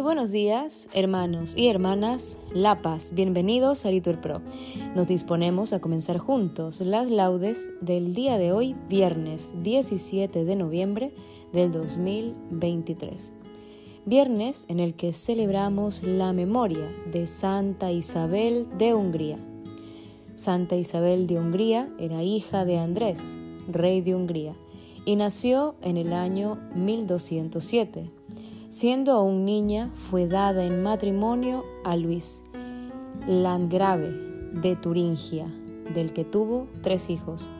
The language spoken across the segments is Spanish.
Muy buenos días, hermanos y hermanas La Paz. Bienvenidos a Litur Pro. Nos disponemos a comenzar juntos las laudes del día de hoy, viernes 17 de noviembre del 2023. Viernes en el que celebramos la memoria de Santa Isabel de Hungría. Santa Isabel de Hungría era hija de Andrés, rey de Hungría, y nació en el año 1207 Siendo aún niña, fue dada en matrimonio a Luis Landgrave de Turingia, del que tuvo tres hijos.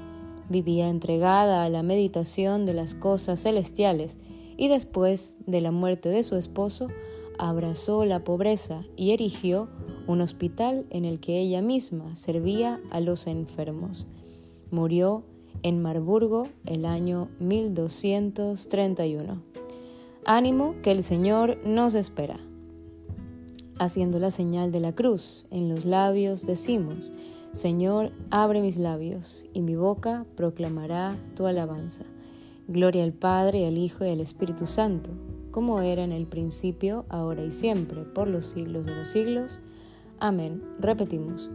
Vivía entregada a la meditación de las cosas celestiales y después de la muerte de su esposo, abrazó la pobreza y erigió un hospital en el que ella misma servía a los enfermos. Murió en Marburgo el año 1231. Ánimo que el Señor nos espera. Haciendo la señal de la cruz en los labios decimos, Señor, abre mis labios y mi boca proclamará tu alabanza. Gloria al Padre, al Hijo y al Espíritu Santo, como era en el principio, ahora y siempre, por los siglos de los siglos. Amén. Repetimos.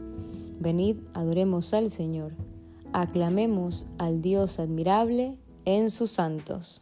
Venid, adoremos al Señor. Aclamemos al Dios admirable en sus santos.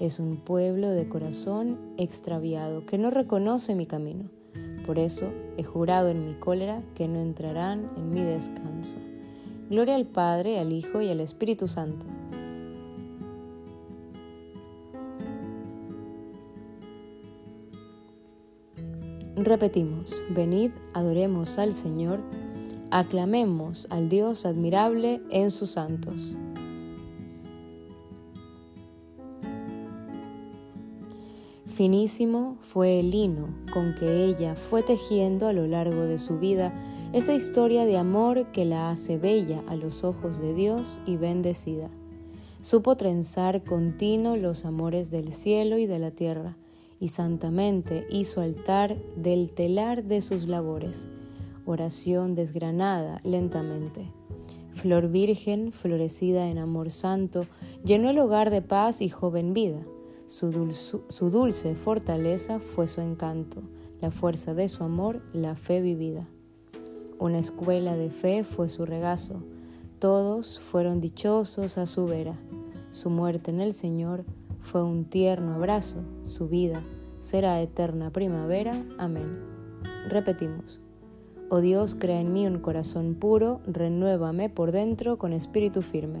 es un pueblo de corazón extraviado que no reconoce mi camino. Por eso he jurado en mi cólera que no entrarán en mi descanso. Gloria al Padre, al Hijo y al Espíritu Santo. Repetimos, venid, adoremos al Señor, aclamemos al Dios admirable en sus santos. Finísimo fue el lino con que ella fue tejiendo a lo largo de su vida esa historia de amor que la hace bella a los ojos de Dios y bendecida. Supo trenzar continuo los amores del cielo y de la tierra, y santamente hizo altar del telar de sus labores, oración desgranada lentamente. Flor virgen, florecida en amor santo, llenó el hogar de paz y joven vida su, dulce fortaleza fue su encanto, la fuerza de su amor, la fe vivida. Una escuela de fe fue su regazo, todos fueron dichosos a su vera. Su muerte en el Señor fue un tierno abrazo, su vida será eterna primavera. Amén. Repetimos. Oh Dios, crea en mí un corazón puro, renuévame por dentro con espíritu firme.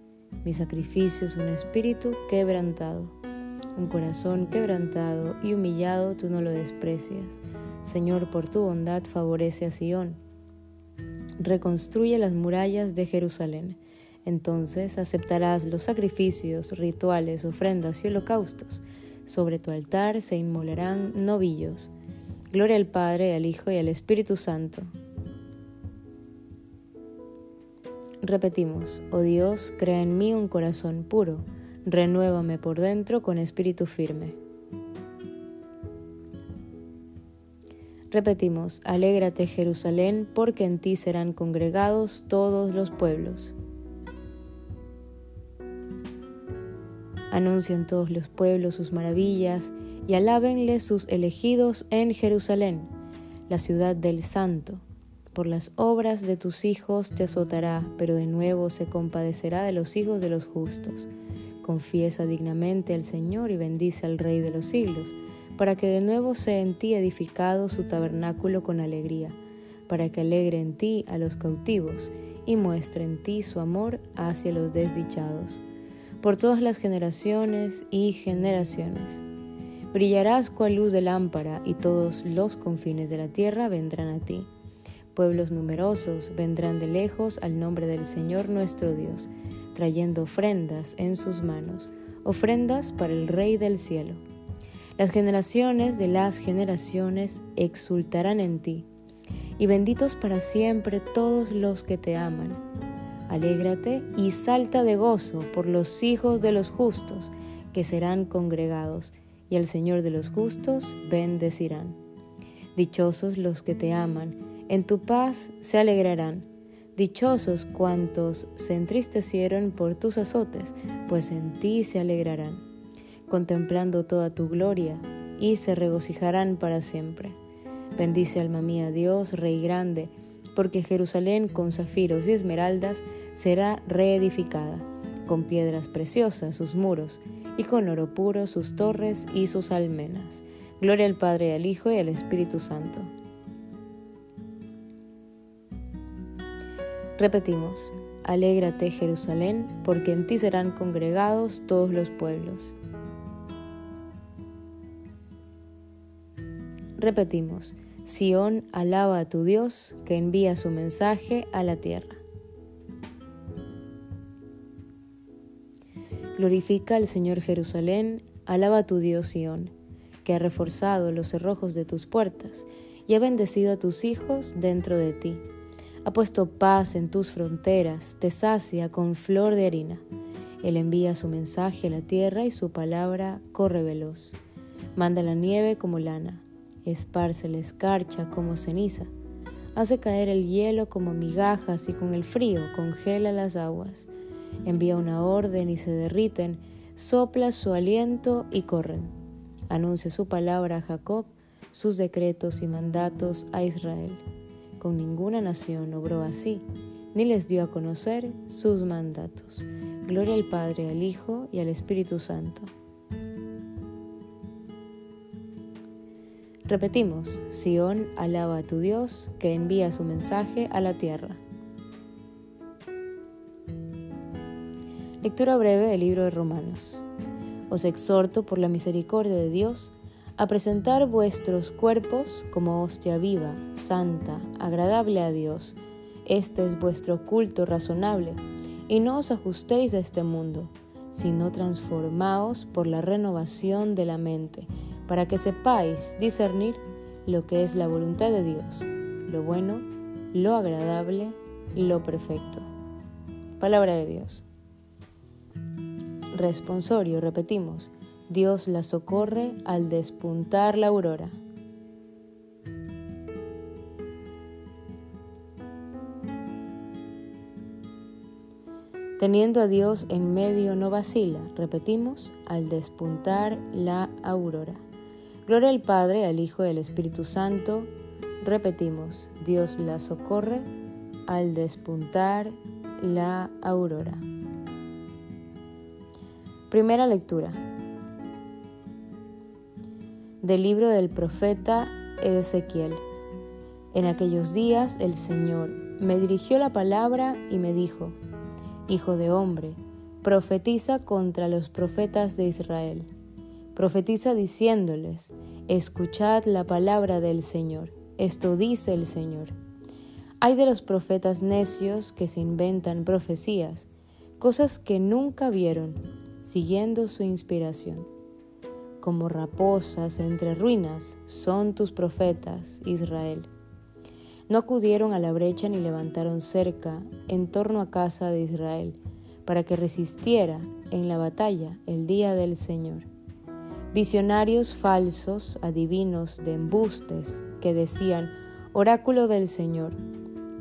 Mi sacrificio es un espíritu quebrantado. Un corazón quebrantado y humillado tú no lo desprecias. Señor, por tu bondad favorece a Sión. Reconstruye las murallas de Jerusalén. Entonces aceptarás los sacrificios, rituales, ofrendas y holocaustos. Sobre tu altar se inmolarán novillos. Gloria al Padre, al Hijo y al Espíritu Santo. Repetimos, oh Dios, crea en mí un corazón puro, renuévame por dentro con espíritu firme. Repetimos, alégrate Jerusalén, porque en ti serán congregados todos los pueblos. Anuncien todos los pueblos sus maravillas y alábenle sus elegidos en Jerusalén, la ciudad del Santo. Por las obras de tus hijos te azotará, pero de nuevo se compadecerá de los hijos de los justos. Confiesa dignamente al Señor y bendice al Rey de los siglos para que de nuevo sea en ti edificado su tabernáculo con alegría, para que alegre en ti a los cautivos y muestre en ti su amor hacia los desdichados, por todas las generaciones y generaciones. Brillarás cual luz de lámpara y todos los confines de la tierra vendrán a ti. Pueblos numerosos vendrán de lejos al nombre del Señor nuestro Dios, trayendo ofrendas en sus manos, ofrendas para el Rey del cielo. Las generaciones de las generaciones exultarán en ti, y benditos para siempre todos los que te aman. Alégrate y salta de gozo por los hijos de los justos, que serán congregados, y al Señor de los justos bendecirán. Dichosos los que te aman, en tu paz se alegrarán. Dichosos cuantos se entristecieron por tus azotes, pues en ti se alegrarán contemplando toda tu gloria, y se regocijarán para siempre. Bendice alma mía Dios, Rey grande, porque Jerusalén con zafiros y esmeraldas será reedificada, con piedras preciosas sus muros, y con oro puro sus torres y sus almenas. Gloria al Padre, al Hijo y al Espíritu Santo. Repetimos, Alégrate Jerusalén, porque en ti serán congregados todos los pueblos. Repetimos, Sión alaba a tu Dios que envía su mensaje a la tierra. Glorifica al Señor Jerusalén, alaba a tu Dios Sión, que ha reforzado los cerrojos de tus puertas y ha bendecido a tus hijos dentro de ti. Ha puesto paz en tus fronteras, te sacia con flor de harina. Él envía su mensaje a la tierra y su palabra corre veloz. Manda la nieve como lana esparce la escarcha como ceniza, hace caer el hielo como migajas y con el frío congela las aguas, envía una orden y se derriten, sopla su aliento y corren, anuncia su palabra a Jacob, sus decretos y mandatos a Israel. Con ninguna nación obró así, ni les dio a conocer sus mandatos. Gloria al Padre, al Hijo y al Espíritu Santo Repetimos, Sión alaba a tu Dios que envía su mensaje a la tierra. Lectura breve del libro de Romanos. Os exhorto por la misericordia de Dios a presentar vuestros cuerpos como hostia viva, santa, agradable a Dios. Este es vuestro culto razonable, y no os ajustéis a este mundo, sino transformaos por la renovación de la mente para que sepáis discernir lo que es la voluntad de Dios, lo bueno, lo agradable, lo perfecto. Palabra de Dios. Responsorio, repetimos, Dios la socorre al despuntar la aurora. Teniendo a Dios en medio no vacila, repetimos, al despuntar la aurora. Gloria al Padre, al Hijo y al Espíritu Santo, Repetimos, Dios la socorre al despuntar la aurora. Primera lectura del libro del profeta Ezequiel. En aquellos días el Señor me dirigió la palabra y me dijo, Hijo de hombre, profetiza contra los profetas de Israel. Profetiza diciéndoles, Escuchad la palabra del Señor. Esto dice el Señor. Hay de los profetas necios que se inventan profecías, cosas que nunca vieron, siguiendo su inspiración. Como raposas entre ruinas son tus profetas, Israel. No acudieron a la brecha ni levantaron cerca en torno a casa de Israel, para que resistiera en la batalla el día del Señor. Visionarios falsos, adivinos de embustes, que decían, oráculo del Señor,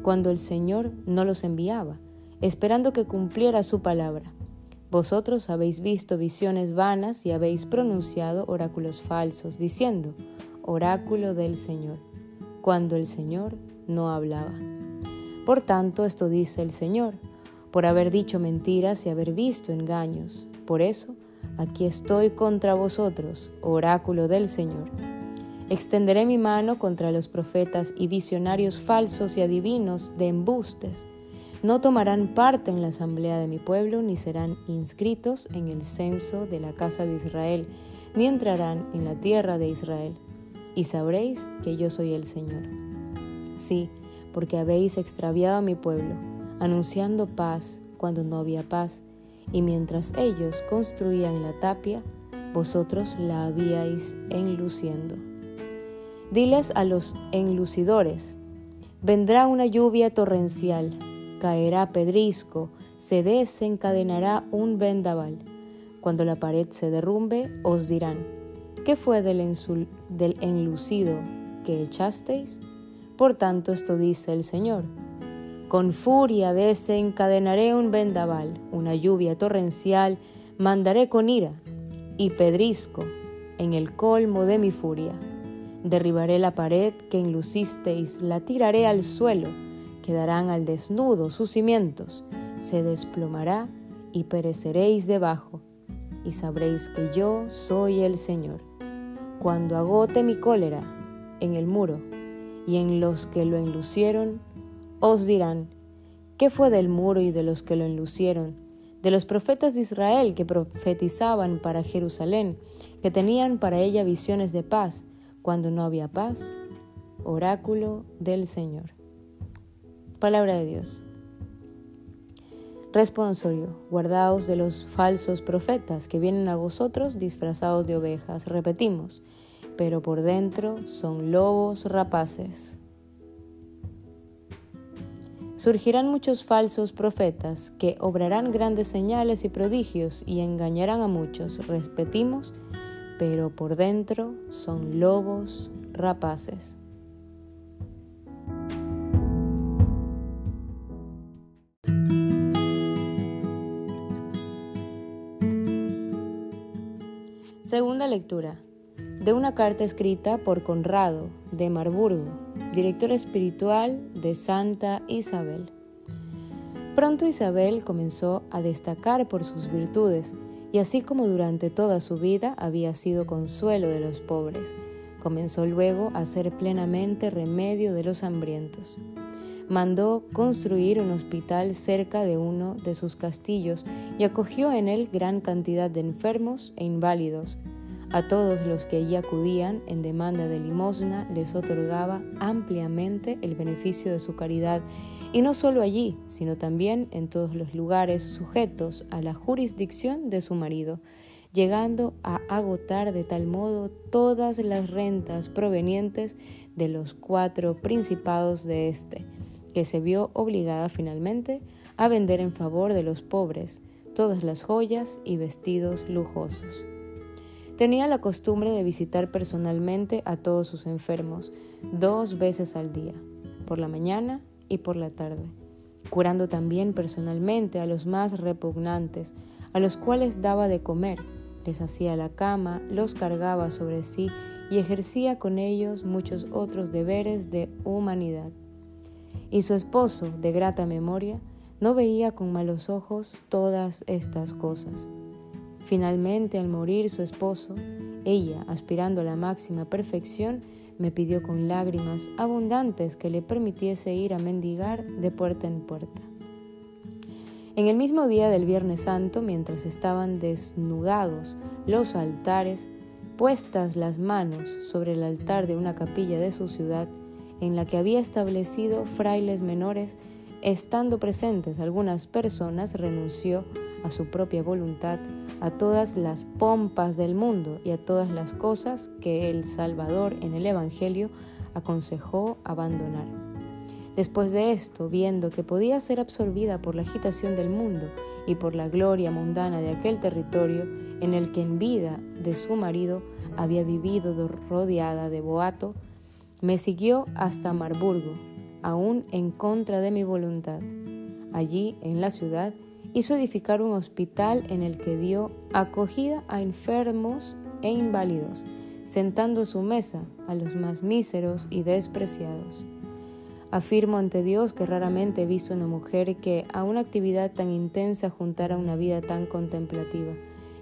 cuando el Señor no los enviaba, esperando que cumpliera su palabra. Vosotros habéis visto visiones vanas y habéis pronunciado oráculos falsos, diciendo, oráculo del Señor, cuando el Señor no hablaba. Por tanto, esto dice el Señor, por haber dicho mentiras y haber visto engaños. Por eso, aquí estoy contra vosotros, oráculo del Señor. Extenderé mi mano contra los profetas y visionarios falsos y adivinos de embustes no tomarán parte en la asamblea de mi pueblo, ni serán inscritos en el censo de la casa de Israel, ni entrarán en la tierra de Israel. Y sabréis que yo soy el Señor. Sí, porque habéis extraviado a mi pueblo, anunciando paz cuando no había paz, y mientras ellos construían la tapia, vosotros la habíais enluciendo. Diles a los enlucidores, vendrá una lluvia torrencial, caerá pedrisco, se desencadenará un vendaval. Cuando la pared se derrumbe, os dirán, ¿qué fue del, del enlucido que echasteis? Por tanto, esto dice el Señor. Con furia desencadenaré un vendaval, una lluvia torrencial, mandaré con ira y pedrisco en el colmo de mi furia. Derribaré la pared que enlucisteis, la tiraré al suelo, quedarán al desnudo sus cimientos, se desplomará y pereceréis debajo, y sabréis que yo soy el Señor. Cuando agote mi cólera en el muro y en los que lo enlucieron, os dirán, ¿qué fue del muro y de los que lo enlucieron? De los profetas de Israel que profetizaban para Jerusalén, que tenían para ella visiones de paz, cuando no había paz, oráculo del Señor. Palabra de Dios. Responsorio, guardaos de los falsos profetas que vienen a vosotros disfrazados de ovejas. Repetimos, pero por dentro son lobos rapaces. Surgirán muchos falsos profetas que obrarán grandes señales y prodigios y engañarán a muchos. Repetimos, pero por dentro son lobos rapaces. Segunda lectura de una carta escrita por Conrado de Marburgo, director espiritual de Santa Isabel. Pronto Isabel comenzó a destacar por sus virtudes y así como durante toda su vida había sido consuelo de los pobres, comenzó luego a ser plenamente remedio de los hambrientos mandó construir un hospital cerca de uno de sus castillos y acogió en él gran cantidad de enfermos e inválidos. A todos los que allí acudían en demanda de limosna les otorgaba ampliamente el beneficio de su caridad, y no solo allí, sino también en todos los lugares sujetos a la jurisdicción de su marido, llegando a agotar de tal modo todas las rentas provenientes de los cuatro principados de éste que se vio obligada finalmente a vender en favor de los pobres todas las joyas y vestidos lujosos. Tenía la costumbre de visitar personalmente a todos sus enfermos dos veces al día, por la mañana y por la tarde, curando también personalmente a los más repugnantes, a los cuales daba de comer, les hacía la cama, los cargaba sobre sí y ejercía con ellos muchos otros deberes de humanidad. Y su esposo, de grata memoria, no veía con malos ojos todas estas cosas. Finalmente, al morir su esposo, ella, aspirando a la máxima perfección, me pidió con lágrimas abundantes que le permitiese ir a mendigar de puerta en puerta. En el mismo día del Viernes Santo, mientras estaban desnudados los altares, puestas las manos sobre el altar de una capilla de su ciudad, en la que había establecido frailes menores, estando presentes algunas personas, renunció a su propia voluntad a todas las pompas del mundo y a todas las cosas que el Salvador en el Evangelio aconsejó abandonar. Después de esto, viendo que podía ser absorbida por la agitación del mundo y por la gloria mundana de aquel territorio en el que en vida de su marido había vivido rodeada de boato, me siguió hasta Marburgo, aún en contra de mi voluntad. Allí, en la ciudad, hizo edificar un hospital en el que dio acogida a enfermos e inválidos, sentando su mesa a los más míseros y despreciados. Afirmo ante Dios que raramente he visto una mujer que a una actividad tan intensa juntara una vida tan contemplativa,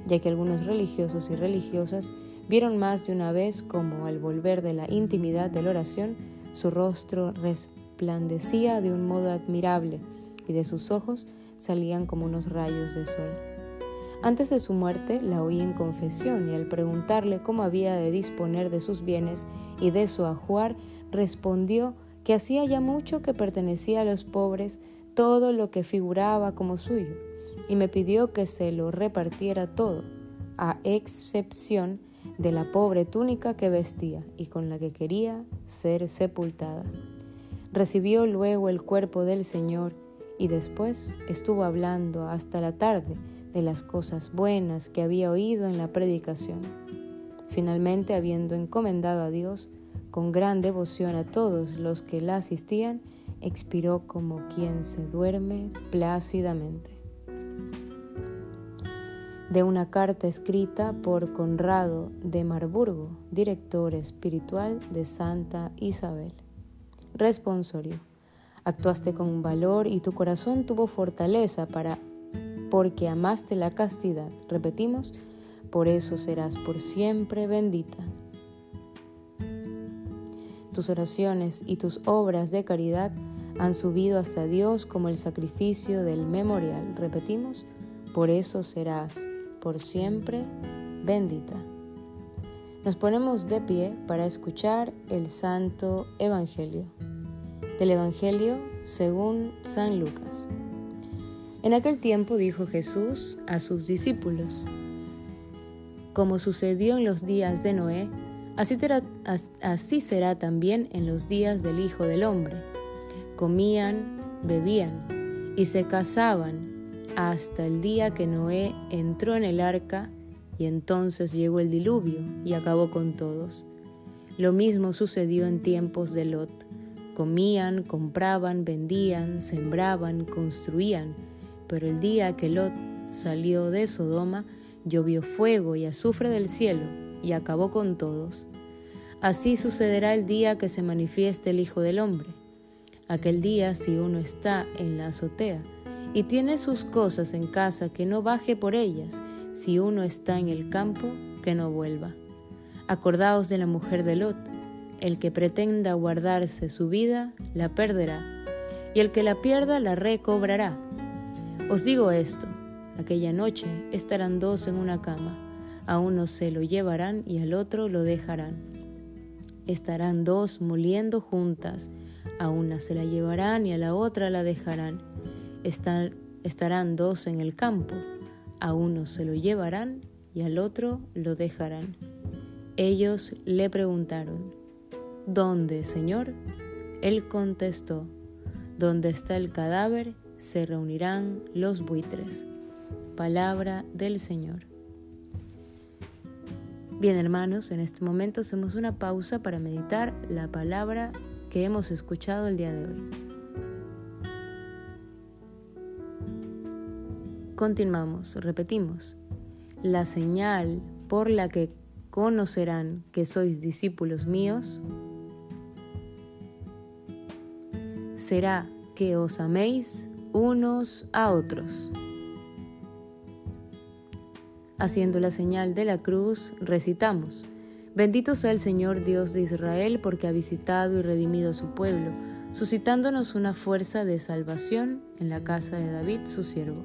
ya que algunos religiosos y religiosas vieron más de una vez como al volver de la intimidad de la oración, su rostro resplandecía de un modo admirable y de sus ojos salían como unos rayos de sol. Antes de su muerte la oí en confesión y al preguntarle cómo había de disponer de sus bienes y de su ajuar, respondió que hacía ya mucho que pertenecía a los pobres todo lo que figuraba como suyo, y me pidió que se lo repartiera todo, a excepción de la pobre túnica que vestía y con la que quería ser sepultada. Recibió luego el cuerpo del Señor y después estuvo hablando hasta la tarde de las cosas buenas que había oído en la predicación. Finalmente, habiendo encomendado a Dios, con gran devoción a todos los que la asistían, expiró como quien se duerme plácidamente. De una carta escrita por Conrado de Marburgo, director espiritual de Santa Isabel. Responsorio. Actuaste con valor y tu corazón tuvo fortaleza para porque amaste la castidad. Repetimos, por eso serás por siempre bendita tus oraciones y tus obras de caridad han subido hasta Dios como el sacrificio del memorial. Repetimos, por eso serás por siempre bendita. Nos ponemos de pie para escuchar el Santo Evangelio. Del Evangelio según San Lucas. En aquel tiempo dijo Jesús a sus discípulos, como sucedió en los días de Noé, Así, será también en los días del Hijo del Hombre. Comían, bebían y se casaban hasta el día que Noé entró en el arca y entonces llegó el diluvio y acabó con todos. Lo mismo sucedió en tiempos de Lot. Comían, compraban, vendían, sembraban, construían, pero el día que Lot salió de Sodoma, llovió fuego y azufre del cielo y acabó con todos. Así sucederá el día que se manifieste el Hijo del Hombre. Aquel día, si uno está en la azotea y tiene sus cosas en casa, que no baje por ellas, si uno está en el campo, que no vuelva. Acordaos de la mujer de Lot, el que pretenda guardarse su vida, la perderá, y el que la pierda, la recobrará. Os digo esto, aquella noche estarán dos en una cama a uno se lo llevarán y al otro lo dejarán. Estarán dos moliendo juntas, a una se la llevarán y a la otra la dejarán. Estarán dos en el campo, a uno se lo llevarán y al otro lo dejarán. Ellos le preguntaron, ¿Dónde, Señor? Él contestó, Donde está el cadáver, se reunirán los buitres. Palabra del Señor. Bien hermanos, en este momento hacemos una pausa para meditar la palabra que hemos escuchado el día de hoy. Continuamos, repetimos. La señal por la que conocerán que sois discípulos míos, será que os améis unos a otros. Haciendo la señal de la cruz, recitamos, Bendito sea el Señor Dios de Israel porque ha visitado y redimido a su pueblo, suscitándonos una fuerza de salvación en la casa de David, su siervo,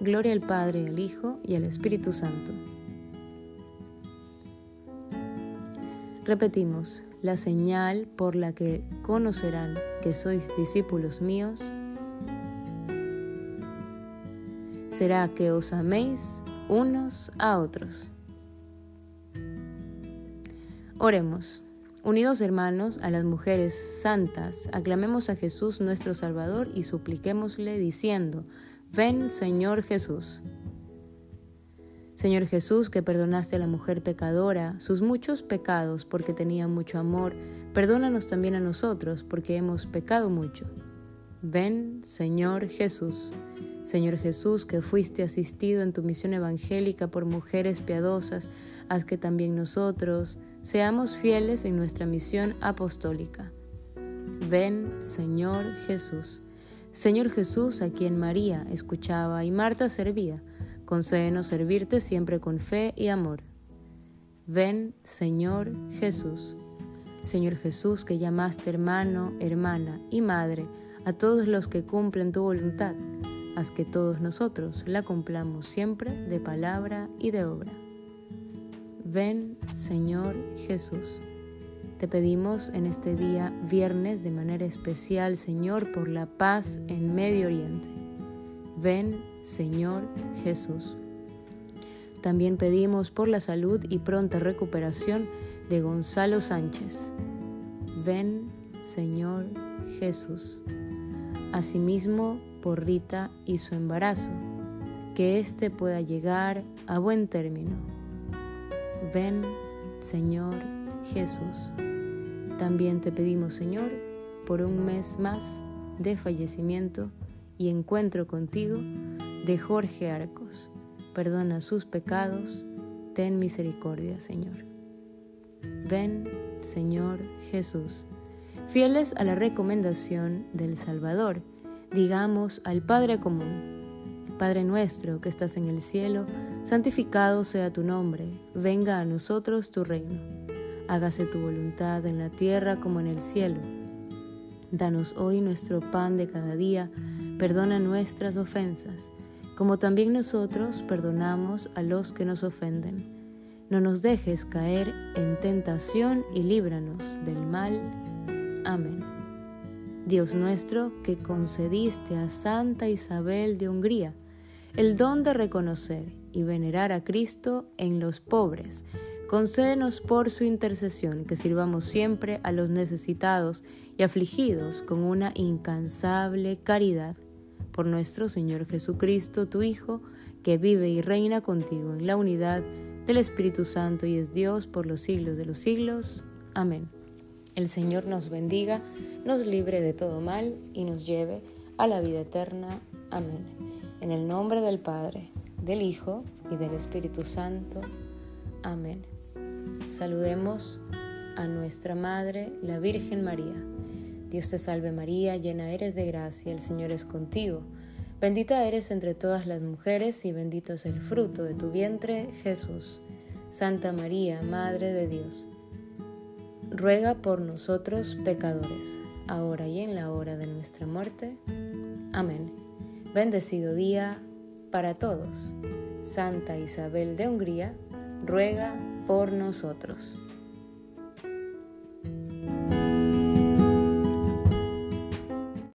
Gloria al Padre, al Hijo y al Espíritu Santo. Repetimos, la señal por la que conocerán que sois discípulos míos será que os améis unos a otros. Oremos. Unidos hermanos a las mujeres santas, aclamemos a Jesús nuestro Salvador y supliquémosle diciendo, ven Señor Jesús. Señor Jesús, que perdonaste a la mujer pecadora sus muchos pecados porque tenía mucho amor, perdónanos también a nosotros porque hemos pecado mucho. Ven Señor Jesús. Señor Jesús, que fuiste asistido en tu misión evangélica por mujeres piadosas, haz que también nosotros seamos fieles en nuestra misión apostólica. Ven, Señor Jesús. Señor Jesús, a quien María escuchaba y Marta servía, concédenos servirte siempre con fe y amor. Ven, Señor Jesús. Señor Jesús, que llamaste hermano, hermana y madre a todos los que cumplen tu voluntad, haz que todos nosotros la cumplamos siempre de palabra y de obra. Ven, Señor Jesús. Te pedimos en este día viernes de manera especial, Señor, por la paz en Medio Oriente. Ven, Señor Jesús. También pedimos por la salud y pronta recuperación de Gonzalo Sánchez. Ven, Señor Jesús. Asimismo, por Rita y su embarazo, que éste pueda llegar a buen término Ven, Señor Jesús. También te pedimos, Señor, por un mes más de fallecimiento y encuentro contigo de Jorge Arcos. Perdona sus pecados, ten misericordia, Señor. Ven, Señor Jesús. Fieles a la recomendación del Salvador, digamos al Padre común Padre nuestro que estás en el cielo, santificado sea tu nombre, venga a nosotros tu reino. Hágase tu voluntad en la tierra como en el cielo. Danos hoy nuestro pan de cada día, perdona nuestras ofensas, como también nosotros perdonamos a los que nos ofenden. No nos dejes caer en tentación y líbranos del mal. Amén. Dios nuestro, que concediste a Santa Isabel de Hungría, el don de reconocer y venerar a Cristo en los pobres. Concédenos por su intercesión que sirvamos siempre a los necesitados y afligidos con una incansable caridad. Por nuestro Señor Jesucristo, tu Hijo, que vive y reina contigo en la unidad del Espíritu Santo y es Dios por los siglos de los siglos. Amén. El Señor nos bendiga, nos libre de todo mal y nos lleve a la vida eterna. Amén. En el nombre del Padre, del Hijo y del Espíritu Santo. Amén. Saludemos a nuestra Madre, la Virgen María. Dios te salve María, llena eres de gracia, el Señor es contigo. Bendita eres entre todas las mujeres y bendito es el fruto de tu vientre, Jesús. Santa María, Madre de Dios ruega por nosotros pecadores, ahora y en la hora de nuestra muerte. Amén. Bendecido día para todos. Santa Isabel de Hungría, ruega por nosotros.